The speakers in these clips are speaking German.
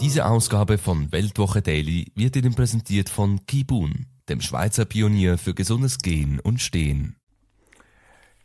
Diese Ausgabe von Weltwoche Daily wird Ihnen präsentiert von Kibun, dem Schweizer Pionier für gesundes Gehen und Stehen.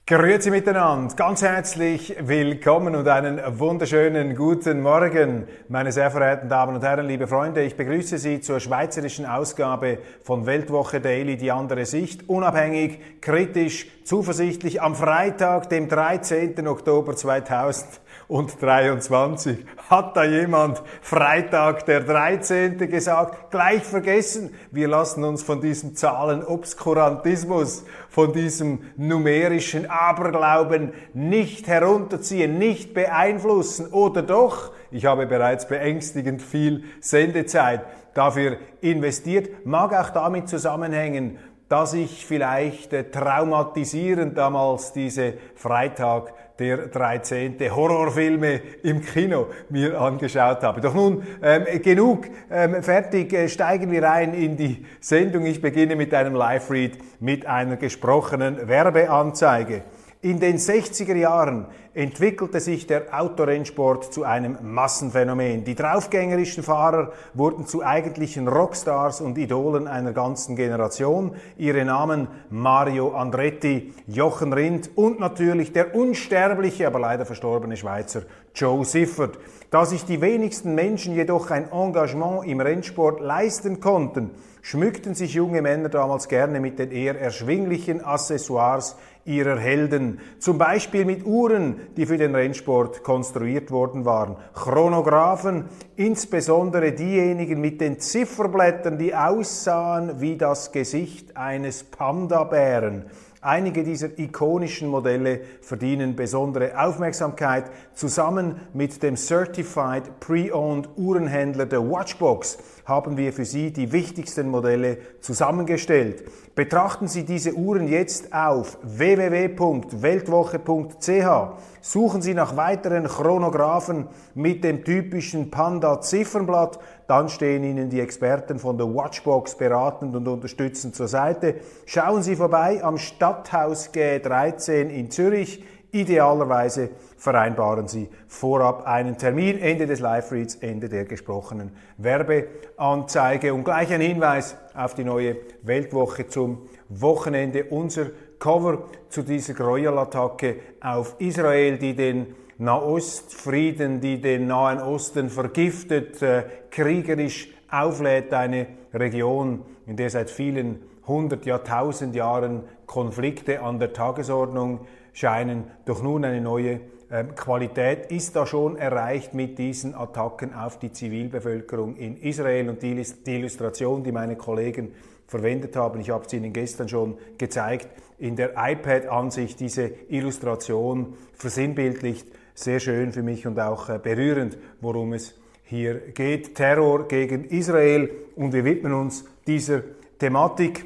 Grüezi miteinander, ganz herzlich willkommen und einen wunderschönen guten Morgen, meine sehr verehrten Damen und Herren, liebe Freunde. Ich begrüße Sie zur schweizerischen Ausgabe von Weltwoche Daily, die andere Sicht, unabhängig, kritisch, zuversichtlich am Freitag, dem 13. Oktober 2000 und 23. Hat da jemand Freitag der 13. gesagt? Gleich vergessen. Wir lassen uns von diesem Zahlenobskurantismus, von diesem numerischen Aberglauben nicht herunterziehen, nicht beeinflussen. Oder doch? Ich habe bereits beängstigend viel Sendezeit dafür investiert. Mag auch damit zusammenhängen, dass ich vielleicht äh, traumatisierend damals diese Freitag der 13. Horrorfilme im Kino mir angeschaut habe. Doch nun ähm, genug ähm, fertig, äh, steigen wir rein in die Sendung. Ich beginne mit einem Live-Read mit einer gesprochenen Werbeanzeige. In den 60er Jahren entwickelte sich der Autorennsport zu einem Massenphänomen. Die draufgängerischen Fahrer wurden zu eigentlichen Rockstars und Idolen einer ganzen Generation. Ihre Namen Mario Andretti, Jochen Rindt und natürlich der unsterbliche, aber leider verstorbene Schweizer Joe Siffert. Da sich die wenigsten Menschen jedoch ein Engagement im Rennsport leisten konnten, schmückten sich junge Männer damals gerne mit den eher erschwinglichen Accessoires ihrer Helden. Zum Beispiel mit Uhren, die für den Rennsport konstruiert worden waren. Chronographen, insbesondere diejenigen mit den Zifferblättern, die aussahen wie das Gesicht eines Panda-Bären. Einige dieser ikonischen Modelle verdienen besondere Aufmerksamkeit. Zusammen mit dem Certified Pre-Owned Uhrenhändler der Watchbox haben wir für Sie die wichtigsten Modelle zusammengestellt. Betrachten Sie diese Uhren jetzt auf www.weltwoche.ch. Suchen Sie nach weiteren Chronographen mit dem typischen Panda-Ziffernblatt. Dann stehen Ihnen die Experten von der Watchbox beratend und unterstützend zur Seite. Schauen Sie vorbei am Stadthaus G13 in Zürich. Idealerweise vereinbaren Sie vorab einen Termin, Ende des Live-Reads, Ende der gesprochenen Werbeanzeige. Und gleich ein Hinweis auf die neue Weltwoche zum Wochenende. Unser Cover zu dieser Gräuelattacke auf Israel, die den Nahostfrieden, die den Nahen Osten vergiftet, äh, kriegerisch auflädt, eine Region, in der seit vielen hundert, Jahrtausend Jahren Konflikte an der Tagesordnung scheinen. Doch nun eine neue ähm, Qualität ist da schon erreicht mit diesen Attacken auf die Zivilbevölkerung in Israel und die Illustration, die meine Kollegen verwendet haben, ich habe es Ihnen gestern schon gezeigt, in der iPad-Ansicht diese Illustration versinnbildlicht, sehr schön für mich und auch äh, berührend, worum es hier geht. Terror gegen Israel und wir widmen uns dieser Thematik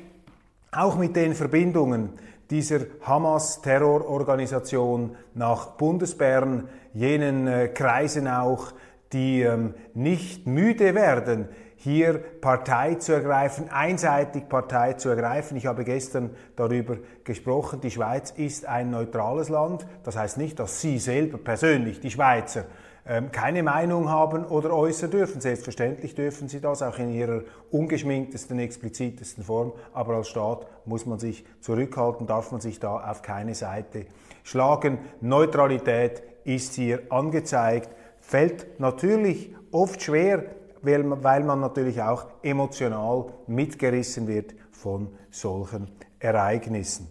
auch mit den Verbindungen dieser Hamas-Terrororganisation nach Bundesbern, jenen äh, Kreisen auch, die ähm, nicht müde werden, hier Partei zu ergreifen, einseitig Partei zu ergreifen. Ich habe gestern darüber gesprochen, die Schweiz ist ein neutrales Land. Das heißt nicht, dass Sie selber persönlich, die Schweizer, ähm, keine Meinung haben oder äußern dürfen. Selbstverständlich dürfen sie das, auch in ihrer ungeschminktesten, explizitesten Form. Aber als Staat muss man sich zurückhalten, darf man sich da auf keine Seite schlagen. Neutralität ist hier angezeigt, fällt natürlich oft schwer, weil man natürlich auch emotional mitgerissen wird von solchen Ereignissen.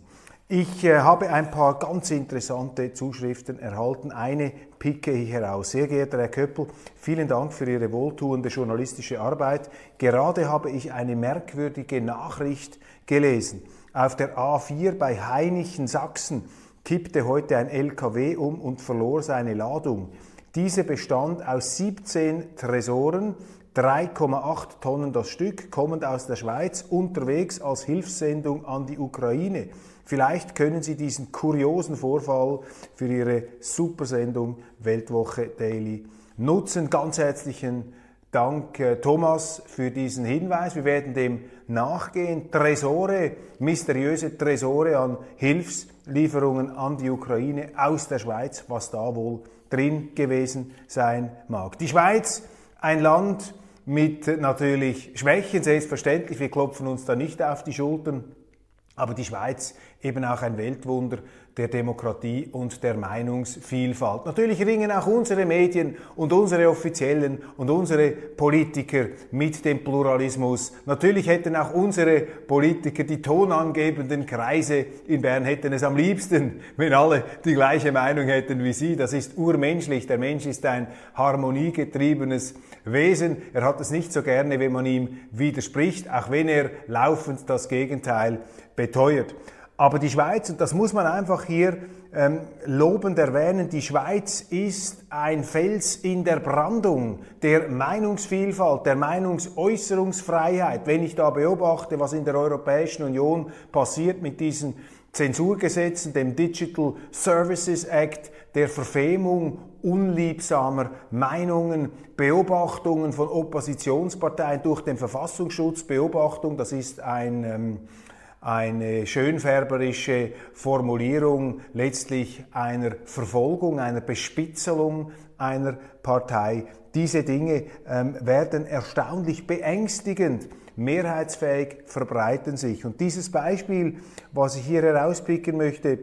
Ich äh, habe ein paar ganz interessante Zuschriften erhalten. Eine picke ich heraus. Sehr geehrter Herr Köppel, vielen Dank für Ihre wohltuende journalistische Arbeit. Gerade habe ich eine merkwürdige Nachricht gelesen. Auf der A4 bei Heinichen, Sachsen, kippte heute ein LKW um und verlor seine Ladung. Diese bestand aus 17 Tresoren, 3,8 Tonnen das Stück, kommend aus der Schweiz, unterwegs als Hilfssendung an die Ukraine. Vielleicht können Sie diesen kuriosen Vorfall für Ihre Supersendung Weltwoche Daily nutzen. Ganz herzlichen Dank, äh, Thomas, für diesen Hinweis. Wir werden dem nachgehen. Tresore, mysteriöse Tresore an Hilfslieferungen an die Ukraine aus der Schweiz, was da wohl drin gewesen sein mag. Die Schweiz, ein Land mit natürlich Schwächen, selbstverständlich. Wir klopfen uns da nicht auf die Schultern. Aber die Schweiz eben auch ein Weltwunder der Demokratie und der Meinungsvielfalt. Natürlich ringen auch unsere Medien und unsere Offiziellen und unsere Politiker mit dem Pluralismus. Natürlich hätten auch unsere Politiker, die tonangebenden Kreise in Bern, hätten es am liebsten, wenn alle die gleiche Meinung hätten wie sie. Das ist urmenschlich. Der Mensch ist ein harmoniegetriebenes Wesen. Er hat es nicht so gerne, wenn man ihm widerspricht, auch wenn er laufend das Gegenteil beteuert. Aber die Schweiz, und das muss man einfach hier ähm, lobend erwähnen, die Schweiz ist ein Fels in der Brandung der Meinungsvielfalt, der Meinungsäußerungsfreiheit. Wenn ich da beobachte, was in der Europäischen Union passiert mit diesen Zensurgesetzen, dem Digital Services Act, der Verfemung unliebsamer Meinungen, Beobachtungen von Oppositionsparteien durch den Verfassungsschutz, Beobachtung, das ist ein ähm, eine schönfärberische Formulierung letztlich einer Verfolgung, einer Bespitzelung einer Partei. Diese Dinge ähm, werden erstaunlich beängstigend mehrheitsfähig verbreiten sich. Und dieses Beispiel, was ich hier herauspicken möchte,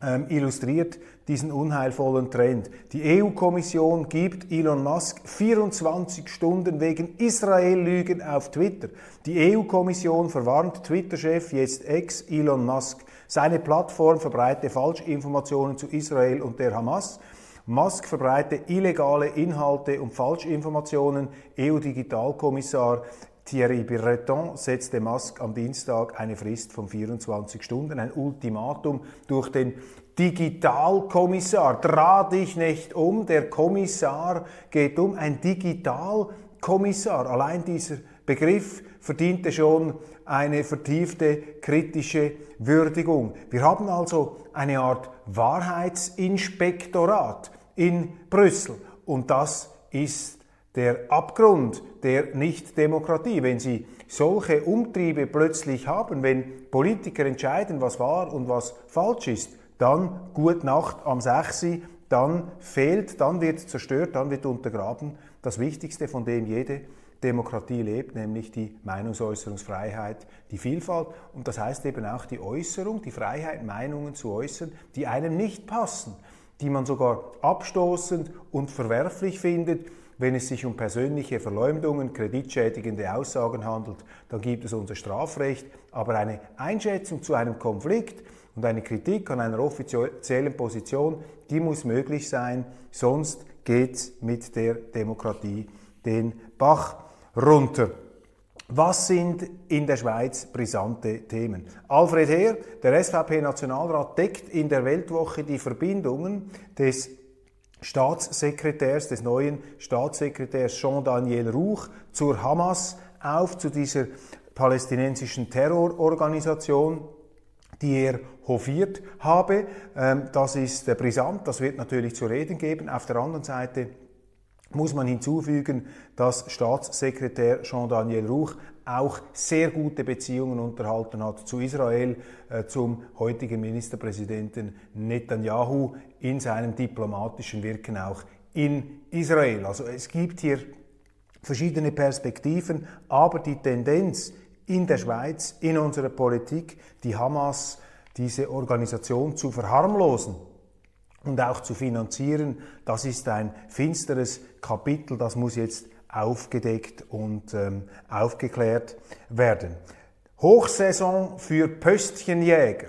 ähm, illustriert diesen unheilvollen Trend. Die EU-Kommission gibt Elon Musk 24 Stunden wegen Israel-Lügen auf Twitter. Die EU-Kommission verwarnt Twitter-Chef, jetzt Ex Elon Musk. Seine Plattform verbreite Falschinformationen zu Israel und der Hamas. Musk verbreite illegale Inhalte und Falschinformationen. EU-Digitalkommissar Thierry Breton setzte Musk am Dienstag eine Frist von 24 Stunden, ein Ultimatum durch den Digitalkommissar. Drah dich nicht um, der Kommissar geht um, ein Digitalkommissar. Allein dieser Begriff verdiente schon eine vertiefte kritische Würdigung. Wir haben also eine Art Wahrheitsinspektorat in Brüssel und das ist der Abgrund der Nichtdemokratie. Wenn Sie solche Umtriebe plötzlich haben, wenn Politiker entscheiden, was wahr und was falsch ist, dann gut Nacht am 6. Dann fehlt, dann wird zerstört, dann wird untergraben das Wichtigste, von dem jede Demokratie lebt, nämlich die Meinungsäußerungsfreiheit, die Vielfalt. Und das heißt eben auch die Äußerung, die Freiheit, Meinungen zu äußern, die einem nicht passen, die man sogar abstoßend und verwerflich findet wenn es sich um persönliche Verleumdungen, kreditschädigende Aussagen handelt, dann gibt es unser Strafrecht. Aber eine Einschätzung zu einem Konflikt und eine Kritik an einer offiziellen Position, die muss möglich sein, sonst geht es mit der Demokratie den Bach runter. Was sind in der Schweiz brisante Themen? Alfred Heer, der SVP-Nationalrat, deckt in der Weltwoche die Verbindungen des Staatssekretärs, des neuen Staatssekretärs Jean-Daniel Ruch zur Hamas auf, zu dieser palästinensischen Terrororganisation, die er hofiert habe. Ähm, das ist brisant, das wird natürlich zu reden geben. Auf der anderen Seite muss man hinzufügen, dass Staatssekretär Jean-Daniel Ruch auch sehr gute Beziehungen unterhalten hat zu Israel, äh, zum heutigen Ministerpräsidenten Netanyahu in seinem diplomatischen Wirken auch in Israel. Also es gibt hier verschiedene Perspektiven, aber die Tendenz in der Schweiz, in unserer Politik, die Hamas, diese Organisation zu verharmlosen, und auch zu finanzieren, das ist ein finsteres Kapitel, das muss jetzt aufgedeckt und ähm, aufgeklärt werden. Hochsaison für Pöstchenjäger.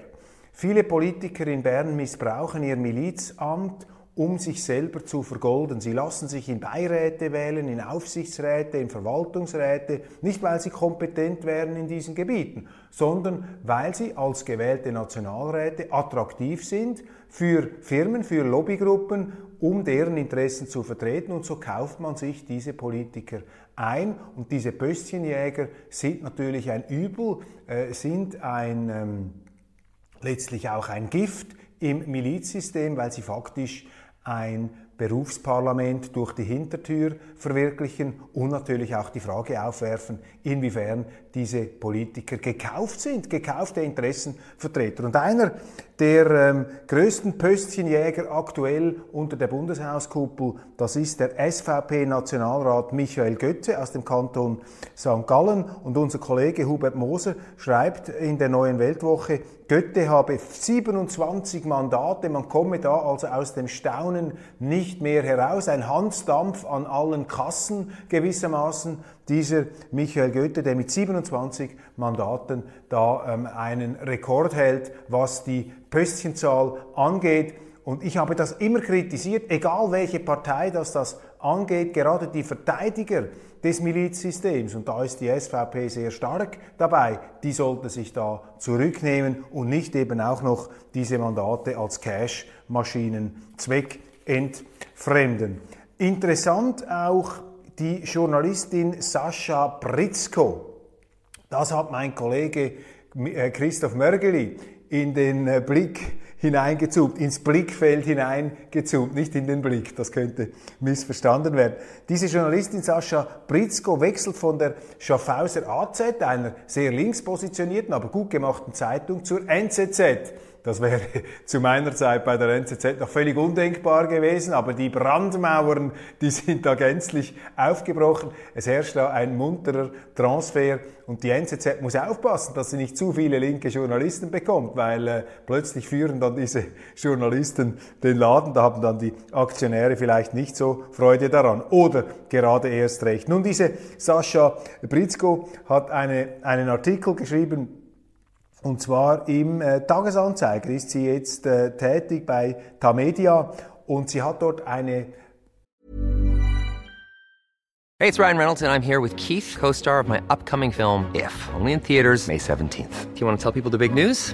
Viele Politiker in Bern missbrauchen ihr Milizamt, um sich selber zu vergolden. Sie lassen sich in Beiräte wählen, in Aufsichtsräte, in Verwaltungsräte, nicht weil sie kompetent wären in diesen Gebieten, sondern weil sie als gewählte Nationalräte attraktiv sind für Firmen, für Lobbygruppen, um deren Interessen zu vertreten. Und so kauft man sich diese Politiker ein. Und diese Pöstchenjäger sind natürlich ein Übel, äh, sind ein, ähm, letztlich auch ein Gift im Milizsystem, weil sie faktisch ein Berufsparlament durch die Hintertür verwirklichen und natürlich auch die Frage aufwerfen, inwiefern diese Politiker gekauft sind, gekaufte Interessenvertreter. Und einer der ähm, größten Pöstchenjäger aktuell unter der Bundeshauskuppel, das ist der SVP-Nationalrat Michael Götze aus dem Kanton St. Gallen. Und unser Kollege Hubert Moser schreibt in der neuen Weltwoche, Götte habe 27 Mandate, man komme da also aus dem Staunen nicht mehr heraus. Ein Handdampf an allen Kassen gewissermaßen. Dieser Michael Goethe, der mit 27 Mandaten da ähm, einen Rekord hält, was die Pöstchenzahl angeht. Und ich habe das immer kritisiert, egal welche Partei das das angeht, gerade die Verteidiger des Milizsystems, und da ist die SVP sehr stark dabei, die sollte sich da zurücknehmen und nicht eben auch noch diese Mandate als Cash-Maschinen zweckentfremden. Interessant auch die Journalistin Sascha Pritzko. Das hat mein Kollege äh, Christoph Mörgeli in den äh, Blick hineingezoomt, ins Blickfeld hineingezoomt, nicht in den Blick, das könnte missverstanden werden. Diese Journalistin Sascha Pritzko wechselt von der Schaffhauser AZ, einer sehr links positionierten, aber gut gemachten Zeitung, zur NZZ. Das wäre zu meiner Zeit bei der NZZ noch völlig undenkbar gewesen, aber die Brandmauern, die sind da gänzlich aufgebrochen. Es herrscht da ein munterer Transfer und die NZZ muss aufpassen, dass sie nicht zu viele linke Journalisten bekommt, weil äh, plötzlich führen dann diese Journalisten den Laden, da haben dann die Aktionäre vielleicht nicht so Freude daran oder gerade erst recht. Nun, diese Sascha Britzko hat eine, einen Artikel geschrieben, und zwar im äh, Tagesanzeiger ist sie jetzt äh, tätig bei Tamedia und sie hat dort eine Hey, it's Ryan Reynolds and I'm here with Keith, co-star of my upcoming film If, only in theaters May 17th. Do you want to tell people the big news?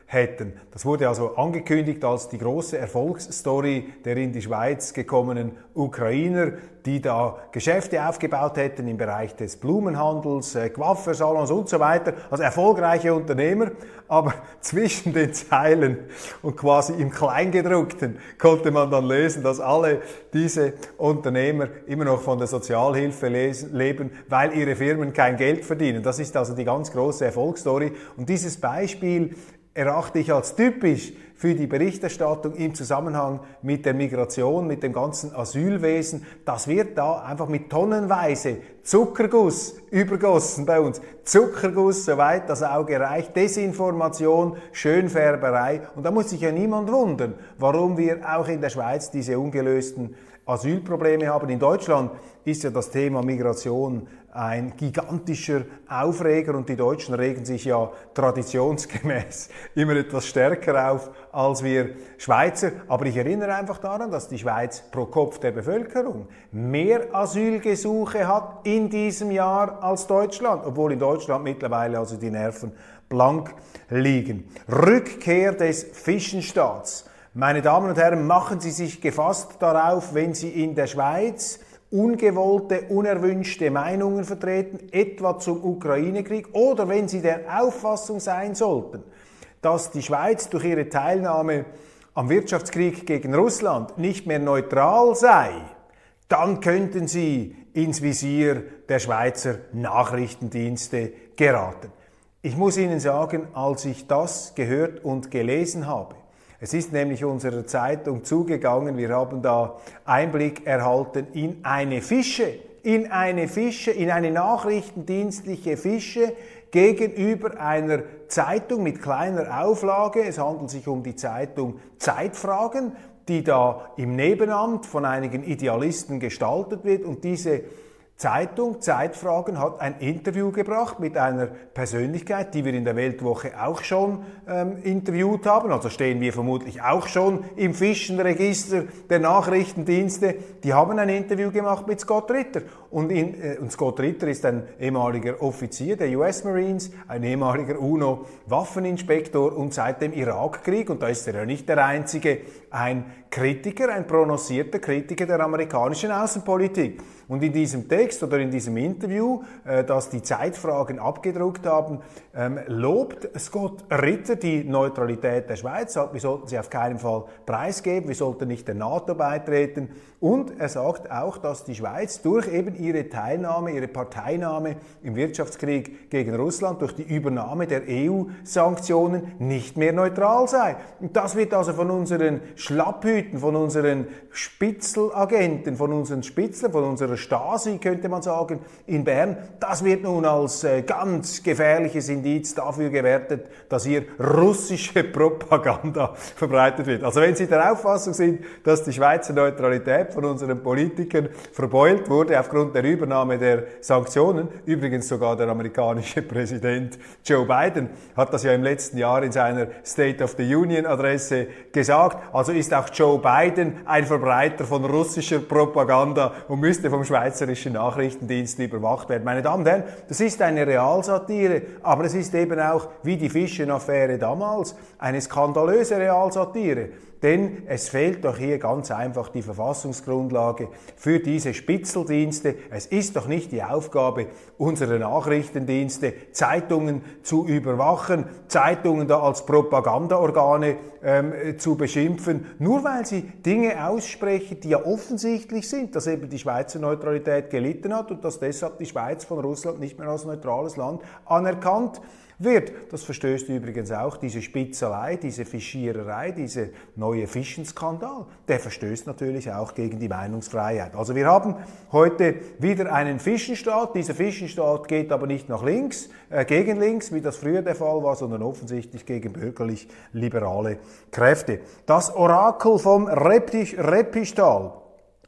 hätten. Das wurde also angekündigt als die große Erfolgsstory der in die Schweiz gekommenen Ukrainer, die da Geschäfte aufgebaut hätten im Bereich des Blumenhandels, äh, Coiffeursalons und so weiter, also erfolgreiche Unternehmer, aber zwischen den Zeilen und quasi im Kleingedruckten konnte man dann lesen, dass alle diese Unternehmer immer noch von der Sozialhilfe leben, weil ihre Firmen kein Geld verdienen. Das ist also die ganz große Erfolgsstory und dieses Beispiel erachte ich als typisch für die Berichterstattung im Zusammenhang mit der Migration, mit dem ganzen Asylwesen. Das wird da einfach mit tonnenweise Zuckerguss übergossen bei uns. Zuckerguss, soweit das Auge reicht. Desinformation, Schönfärberei. Und da muss sich ja niemand wundern, warum wir auch in der Schweiz diese ungelösten Asylprobleme haben. In Deutschland ist ja das Thema Migration ein gigantischer Aufreger und die Deutschen regen sich ja traditionsgemäß immer etwas stärker auf als wir Schweizer. Aber ich erinnere einfach daran, dass die Schweiz pro Kopf der Bevölkerung mehr Asylgesuche hat in diesem Jahr als Deutschland, obwohl in Deutschland mittlerweile also die Nerven blank liegen. Rückkehr des Fischenstaats. Meine Damen und Herren, machen Sie sich gefasst darauf, wenn Sie in der Schweiz ungewollte, unerwünschte Meinungen vertreten, etwa zum Ukraine-Krieg, oder wenn Sie der Auffassung sein sollten, dass die Schweiz durch ihre Teilnahme am Wirtschaftskrieg gegen Russland nicht mehr neutral sei, dann könnten Sie ins Visier der Schweizer Nachrichtendienste geraten. Ich muss Ihnen sagen, als ich das gehört und gelesen habe, es ist nämlich unserer Zeitung zugegangen, wir haben da Einblick erhalten in eine Fische, in eine Fische, in eine nachrichtendienstliche Fische gegenüber einer Zeitung mit kleiner Auflage. Es handelt sich um die Zeitung Zeitfragen, die da im Nebenamt von einigen Idealisten gestaltet wird und diese Zeitung Zeitfragen hat ein Interview gebracht mit einer Persönlichkeit, die wir in der Weltwoche auch schon ähm, interviewt haben. Also stehen wir vermutlich auch schon im Fischenregister der Nachrichtendienste. Die haben ein Interview gemacht mit Scott Ritter. Und, in, äh, und Scott Ritter ist ein ehemaliger Offizier der US Marines, ein ehemaliger UNO-Waffeninspektor und seit dem Irakkrieg, und da ist er ja nicht der Einzige, ein Kritiker, ein prononcierter Kritiker der amerikanischen Außenpolitik. Und in diesem Text oder in diesem Interview, äh, das die Zeitfragen abgedruckt haben, ähm, lobt Scott Ritter die Neutralität der Schweiz, sagt, wir sollten sie auf keinen Fall preisgeben, wir sollten nicht der NATO beitreten. Und er sagt auch, dass die Schweiz durch eben ihre Teilnahme, ihre Parteinahme im Wirtschaftskrieg gegen Russland, durch die Übernahme der EU-Sanktionen nicht mehr neutral sei. Und das wird also von unseren Schlapphüten, von unseren Spitzelagenten, von unseren Spitzlern, von unserer Stasi, könnte man sagen, in Bern, das wird nun als äh, ganz gefährliches Indiz dafür gewertet, dass hier russische Propaganda verbreitet wird. Also wenn Sie der Auffassung sind, dass die Schweizer Neutralität von unseren Politikern verbeult wurde aufgrund der Übernahme der Sanktionen, übrigens sogar der amerikanische Präsident Joe Biden hat das ja im letzten Jahr in seiner State of the Union Adresse gesagt, also ist auch Joe Biden ein Verbreiter von russischer Propaganda und müsste vom Schweizerischen Nachrichtendienst überwacht werden. Meine Damen und Herren, das ist eine Realsatire, aber es ist eben auch wie die Fischenaffäre damals eine skandalöse Realsatire. Denn es fehlt doch hier ganz einfach die Verfassungsgrundlage für diese Spitzeldienste. Es ist doch nicht die Aufgabe unserer Nachrichtendienste, Zeitungen zu überwachen, Zeitungen da als Propagandaorgane ähm, zu beschimpfen, nur weil sie Dinge aussprechen, die ja offensichtlich sind, dass eben die Schweizer Neutralität gelitten hat und dass deshalb die Schweiz von Russland nicht mehr als neutrales Land anerkannt wird. Das verstößt übrigens auch diese Spitzerei, diese Fischiererei, dieser neue Fischenskandal. Der verstößt natürlich auch gegen die Meinungsfreiheit. Also wir haben heute wieder einen Fischenstaat. Dieser Fischenstaat geht aber nicht nach links, äh, gegen links, wie das früher der Fall war, sondern offensichtlich gegen bürgerlich-liberale Kräfte. Das Orakel vom Repistal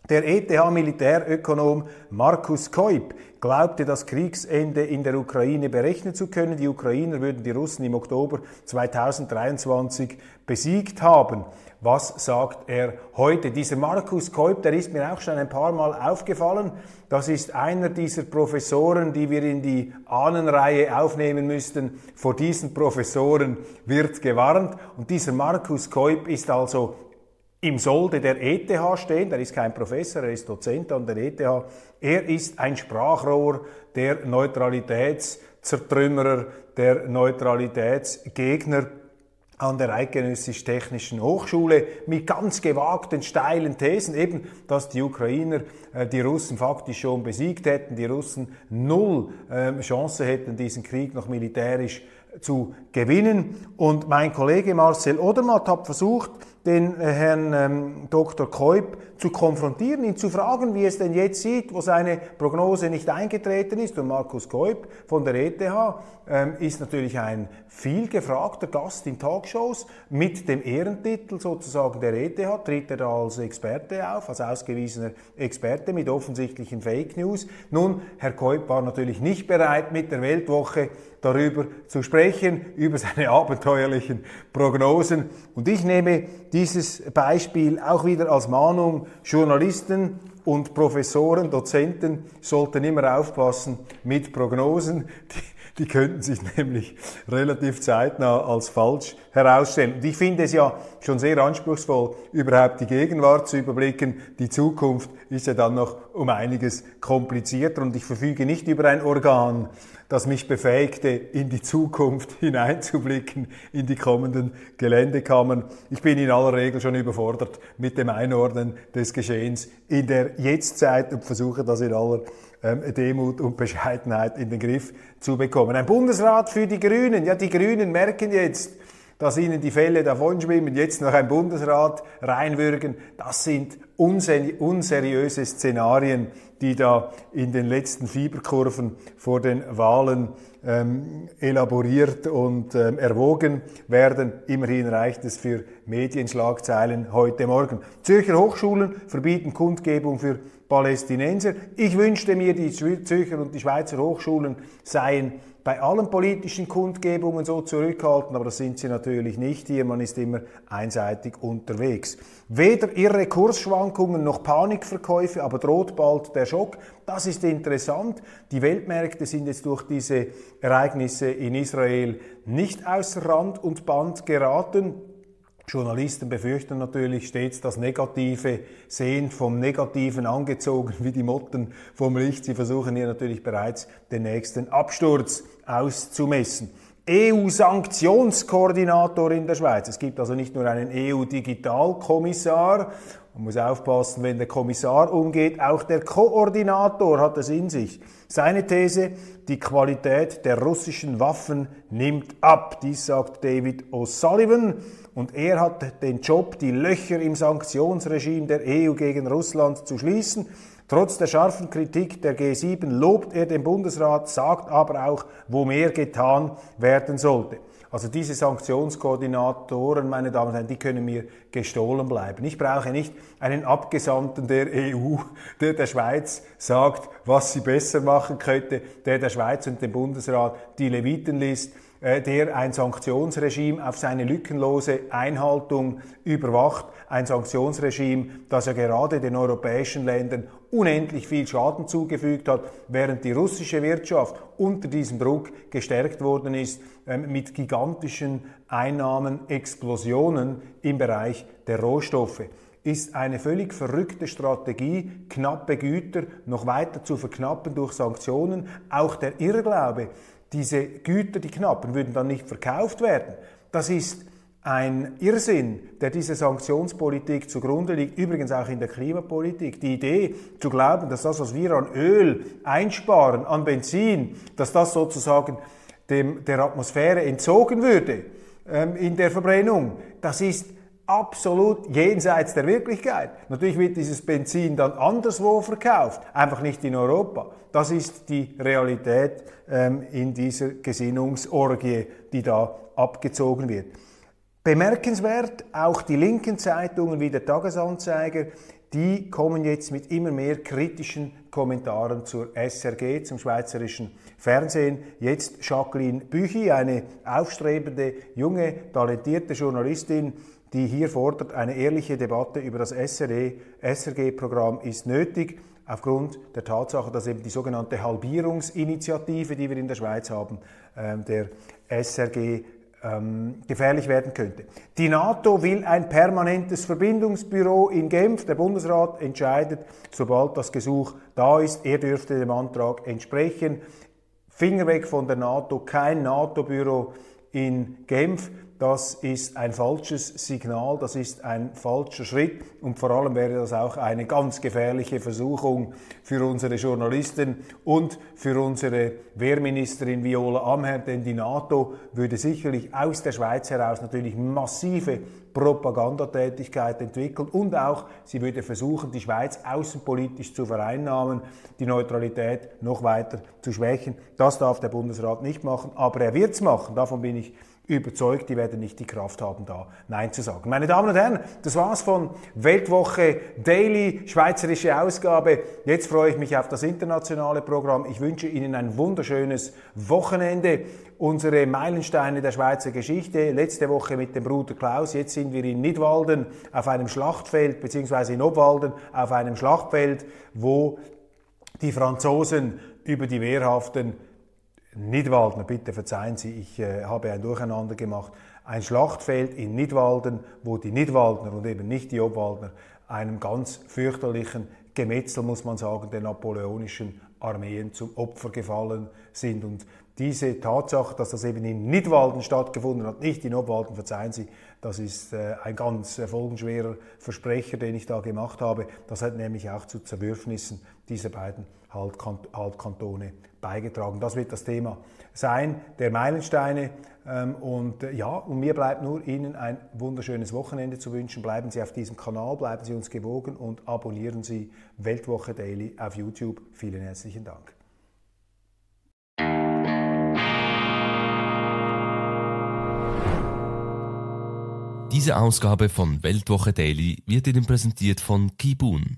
der ETH-Militärökonom Markus Koip glaubte, das Kriegsende in der Ukraine berechnen zu können. Die Ukrainer würden die Russen im Oktober 2023 besiegt haben. Was sagt er heute? Dieser Markus Koip, der ist mir auch schon ein paar Mal aufgefallen. Das ist einer dieser Professoren, die wir in die Ahnenreihe aufnehmen müssten. Vor diesen Professoren wird gewarnt. Und dieser Markus Koip ist also im Solde der ETH stehen. Er ist kein Professor, er ist Dozent an der ETH. Er ist ein Sprachrohr der Neutralitätszertrümmerer, der Neutralitätsgegner an der Eidgenössisch-Technischen Hochschule mit ganz gewagten, steilen Thesen, eben, dass die Ukrainer äh, die Russen faktisch schon besiegt hätten, die Russen null äh, Chance hätten, diesen Krieg noch militärisch zu gewinnen. Und mein Kollege Marcel Odermatt hat versucht, den äh, Herrn ähm, Dr. Keub zu konfrontieren, ihn zu fragen, wie es denn jetzt sieht, wo seine Prognose nicht eingetreten ist. Und Markus Keub von der ETH ähm, ist natürlich ein viel gefragter Gast in Talkshows mit dem Ehrentitel sozusagen der ETH, tritt er da als Experte auf, als ausgewiesener Experte mit offensichtlichen Fake News. Nun, Herr Keub war natürlich nicht bereit, mit der Weltwoche darüber zu sprechen, über seine abenteuerlichen Prognosen. Und ich nehme dieses Beispiel auch wieder als Mahnung. Journalisten und Professoren, Dozenten sollten immer aufpassen mit Prognosen. Die die könnten sich nämlich relativ zeitnah als falsch herausstellen. Und ich finde es ja schon sehr anspruchsvoll, überhaupt die Gegenwart zu überblicken. Die Zukunft ist ja dann noch um einiges komplizierter und ich verfüge nicht über ein Organ, das mich befähigte, in die Zukunft hineinzublicken, in die kommenden Geländekammern. Ich bin in aller Regel schon überfordert mit dem Einordnen des Geschehens in der Jetztzeit und versuche das in aller ähm, Demut und Bescheidenheit in den Griff zu bekommen. Ein Bundesrat für die Grünen. Ja, die Grünen merken jetzt, dass ihnen die Fälle davonschwimmen, jetzt noch ein Bundesrat reinwürgen. Das sind unseriöse Szenarien, die da in den letzten Fieberkurven vor den Wahlen ähm, elaboriert und ähm, erwogen werden. Immerhin reicht es für Medienschlagzeilen heute Morgen. Zürcher Hochschulen verbieten Kundgebung für Palästinenser. Ich wünschte mir, die Zürcher und die Schweizer Hochschulen seien bei allen politischen Kundgebungen so zurückhaltend, aber das sind sie natürlich nicht hier. Man ist immer einseitig unterwegs. Weder irre Kursschwankungen noch Panikverkäufe, aber droht bald der Schock. Das ist interessant. Die Weltmärkte sind jetzt durch diese Ereignisse in Israel nicht außer Rand und Band geraten. Journalisten befürchten natürlich stets das Negative, sehen vom Negativen angezogen wie die Motten vom Licht. Sie versuchen hier natürlich bereits den nächsten Absturz auszumessen. EU-Sanktionskoordinator in der Schweiz. Es gibt also nicht nur einen EU-Digitalkommissar. Man muss aufpassen, wenn der Kommissar umgeht. Auch der Koordinator hat es in sich. Seine These, die Qualität der russischen Waffen nimmt ab. Dies sagt David O'Sullivan. Und er hat den Job, die Löcher im Sanktionsregime der EU gegen Russland zu schließen. Trotz der scharfen Kritik der G7 lobt er den Bundesrat, sagt aber auch, wo mehr getan werden sollte. Also diese Sanktionskoordinatoren, meine Damen und Herren, die können mir gestohlen bleiben. Ich brauche nicht einen Abgesandten der EU, der der Schweiz sagt, was sie besser machen könnte, der der Schweiz und dem Bundesrat die Leviten liest der ein Sanktionsregime auf seine lückenlose Einhaltung überwacht. Ein Sanktionsregime, das ja gerade den europäischen Ländern unendlich viel Schaden zugefügt hat, während die russische Wirtschaft unter diesem Druck gestärkt worden ist ähm, mit gigantischen Einnahmenexplosionen im Bereich der Rohstoffe ist eine völlig verrückte Strategie, knappe Güter noch weiter zu verknappen durch Sanktionen. Auch der Irrglaube, diese Güter, die knappen, würden dann nicht verkauft werden. Das ist ein Irrsinn, der dieser Sanktionspolitik zugrunde liegt, übrigens auch in der Klimapolitik. Die Idee zu glauben, dass das, was wir an Öl einsparen, an Benzin, dass das sozusagen dem, der Atmosphäre entzogen würde ähm, in der Verbrennung, das ist absolut jenseits der Wirklichkeit. Natürlich wird dieses Benzin dann anderswo verkauft, einfach nicht in Europa. Das ist die Realität ähm, in dieser Gesinnungsorgie, die da abgezogen wird. Bemerkenswert, auch die linken Zeitungen wie der Tagesanzeiger, die kommen jetzt mit immer mehr kritischen Kommentaren zur SRG, zum schweizerischen Fernsehen. Jetzt Jacqueline Büchi, eine aufstrebende, junge, talentierte Journalistin, die hier fordert, eine ehrliche Debatte über das SRG-Programm ist nötig, aufgrund der Tatsache, dass eben die sogenannte Halbierungsinitiative, die wir in der Schweiz haben, ähm, der SRG ähm, gefährlich werden könnte. Die NATO will ein permanentes Verbindungsbüro in Genf. Der Bundesrat entscheidet, sobald das Gesuch da ist. Er dürfte dem Antrag entsprechen. Finger weg von der NATO, kein NATO-Büro in Genf. Das ist ein falsches Signal, das ist ein falscher Schritt und vor allem wäre das auch eine ganz gefährliche Versuchung für unsere Journalisten und für unsere Wehrministerin Viola Amher, denn die NATO würde sicherlich aus der Schweiz heraus natürlich massive Propagandatätigkeit entwickeln und auch sie würde versuchen, die Schweiz außenpolitisch zu vereinnahmen, die Neutralität noch weiter zu schwächen. Das darf der Bundesrat nicht machen, aber er wird es machen, davon bin ich überzeugt, die werden nicht die Kraft haben, da Nein zu sagen. Meine Damen und Herren, das war's von Weltwoche Daily, schweizerische Ausgabe. Jetzt freue ich mich auf das internationale Programm. Ich wünsche Ihnen ein wunderschönes Wochenende. Unsere Meilensteine der Schweizer Geschichte. Letzte Woche mit dem Bruder Klaus. Jetzt sind wir in Nidwalden auf einem Schlachtfeld, beziehungsweise in Obwalden auf einem Schlachtfeld, wo die Franzosen über die wehrhaften Nidwaldner, bitte verzeihen Sie, ich äh, habe ein Durcheinander gemacht. Ein Schlachtfeld in Nidwalden, wo die Nidwaldner und eben nicht die Obwaldner einem ganz fürchterlichen Gemetzel, muss man sagen, der napoleonischen Armeen zum Opfer gefallen sind. Und diese Tatsache, dass das eben in Nidwalden stattgefunden hat, nicht in Obwalden, verzeihen Sie, das ist äh, ein ganz folgenschwerer Versprecher, den ich da gemacht habe. Das hat nämlich auch zu Zerwürfnissen dieser beiden Halbkantone beigetragen. Das wird das Thema sein, der Meilensteine. Ähm, und äh, ja, und mir bleibt nur Ihnen ein wunderschönes Wochenende zu wünschen. Bleiben Sie auf diesem Kanal, bleiben Sie uns gewogen und abonnieren Sie Weltwoche Daily auf YouTube. Vielen herzlichen Dank. Diese Ausgabe von Weltwoche Daily wird Ihnen präsentiert von Kibun,